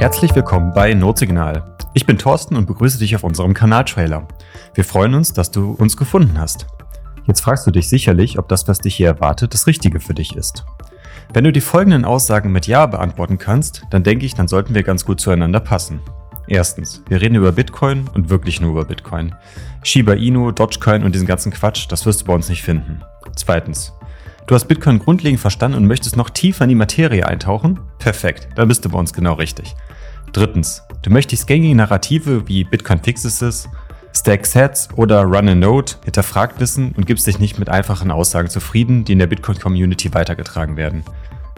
Herzlich willkommen bei Notsignal. Ich bin Thorsten und begrüße dich auf unserem Kanaltrailer. Wir freuen uns, dass du uns gefunden hast. Jetzt fragst du dich sicherlich, ob das, was dich hier erwartet, das Richtige für dich ist. Wenn du die folgenden Aussagen mit Ja beantworten kannst, dann denke ich, dann sollten wir ganz gut zueinander passen. Erstens, wir reden über Bitcoin und wirklich nur über Bitcoin. Shiba Inu, Dogecoin und diesen ganzen Quatsch, das wirst du bei uns nicht finden. Zweitens, du hast Bitcoin grundlegend verstanden und möchtest noch tiefer in die Materie eintauchen? Perfekt, dann bist du bei uns genau richtig. Drittens, du möchtest gängige Narrative wie Bitcoin fixes es, Stack Sets oder Run a Node hinterfragt wissen und gibst dich nicht mit einfachen Aussagen zufrieden, die in der Bitcoin-Community weitergetragen werden.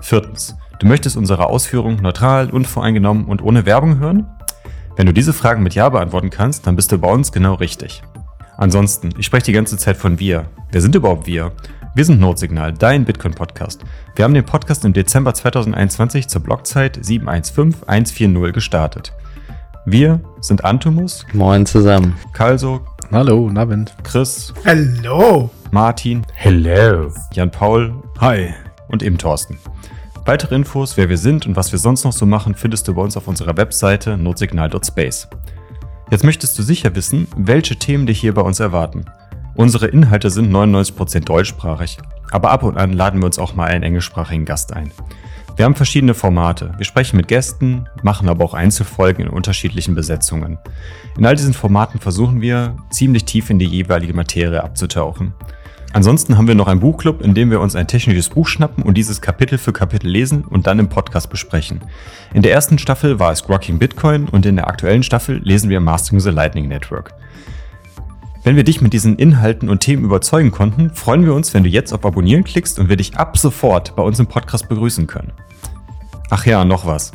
Viertens, du möchtest unsere Ausführungen neutral, unvoreingenommen und ohne Werbung hören? Wenn du diese Fragen mit Ja beantworten kannst, dann bist du bei uns genau richtig. Ansonsten, ich spreche die ganze Zeit von wir. Wer sind überhaupt wir? Wir sind Notsignal, dein Bitcoin-Podcast. Wir haben den Podcast im Dezember 2021 zur Blockzeit 715140 gestartet. Wir sind Antumus. Moin zusammen. Kalso. Hallo, Nabend. Chris. Hallo. Martin. Hello. Jan Paul. Hi. Und eben Thorsten. Weitere Infos, wer wir sind und was wir sonst noch so machen, findest du bei uns auf unserer Webseite notsignal.space. Jetzt möchtest du sicher wissen, welche Themen dich hier bei uns erwarten. Unsere Inhalte sind 99% deutschsprachig, aber ab und an laden wir uns auch mal einen englischsprachigen Gast ein. Wir haben verschiedene Formate. Wir sprechen mit Gästen, machen aber auch Einzelfolgen in unterschiedlichen Besetzungen. In all diesen Formaten versuchen wir, ziemlich tief in die jeweilige Materie abzutauchen. Ansonsten haben wir noch einen Buchclub, in dem wir uns ein technisches Buch schnappen und dieses Kapitel für Kapitel lesen und dann im Podcast besprechen. In der ersten Staffel war es Grokking Bitcoin und in der aktuellen Staffel lesen wir Mastering the Lightning Network. Wenn wir dich mit diesen Inhalten und Themen überzeugen konnten, freuen wir uns, wenn du jetzt auf Abonnieren klickst und wir dich ab sofort bei uns im Podcast begrüßen können. Ach ja, noch was.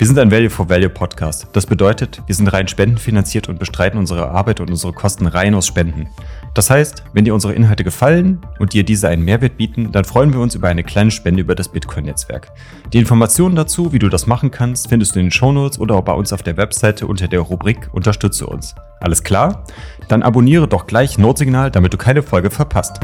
Wir sind ein Value for Value Podcast. Das bedeutet, wir sind rein spendenfinanziert und bestreiten unsere Arbeit und unsere Kosten rein aus Spenden. Das heißt, wenn dir unsere Inhalte gefallen und dir diese einen Mehrwert bieten, dann freuen wir uns über eine kleine Spende über das Bitcoin-Netzwerk. Die Informationen dazu, wie du das machen kannst, findest du in den Shownotes oder auch bei uns auf der Webseite unter der Rubrik Unterstütze uns. Alles klar? Dann abonniere doch gleich Notsignal, damit du keine Folge verpasst.